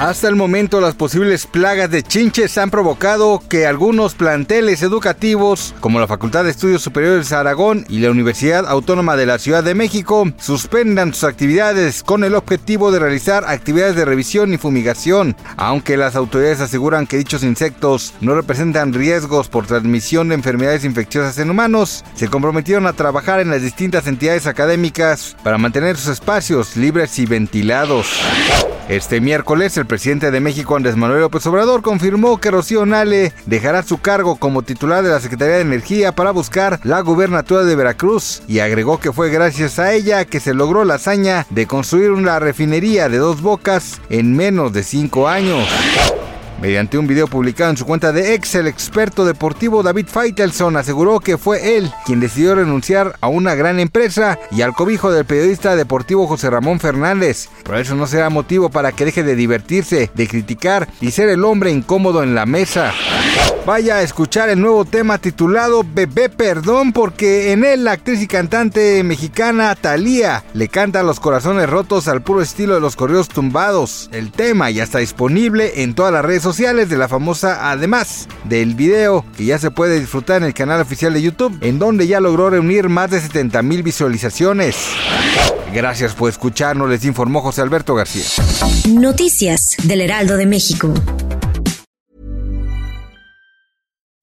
Hasta el momento las posibles plagas de chinches han provocado que algunos planteles educativos, como la Facultad de Estudios Superiores de Aragón y la Universidad Autónoma de la Ciudad de México, suspendan sus actividades con el objetivo de realizar actividades de revisión y fumigación, aunque las autoridades aseguran que dichos insectos no representan riesgos por transmisión de enfermedades infecciosas en humanos, se comprometieron a trabajar en las distintas entidades académicas para mantener sus espacios libres y ventilados. Este miércoles, el presidente de México, Andrés Manuel López Obrador, confirmó que Rocío Nale dejará su cargo como titular de la Secretaría de Energía para buscar la gubernatura de Veracruz y agregó que fue gracias a ella que se logró la hazaña de construir una refinería de dos bocas en menos de cinco años. Mediante un video publicado en su cuenta de ex, el experto deportivo David Feitelson aseguró que fue él quien decidió renunciar a una gran empresa y al cobijo del periodista deportivo José Ramón Fernández. Pero eso no será motivo para que deje de divertirse, de criticar y ser el hombre incómodo en la mesa. Vaya a escuchar el nuevo tema titulado Bebé Perdón porque en él la actriz y cantante mexicana Thalía le canta los corazones rotos al puro estilo de los correos tumbados. El tema ya está disponible en todas las redes sociales de la famosa además del video que ya se puede disfrutar en el canal oficial de YouTube en donde ya logró reunir más de 70 mil visualizaciones. Gracias por escucharnos, les informó José Alberto García. Noticias del Heraldo de México.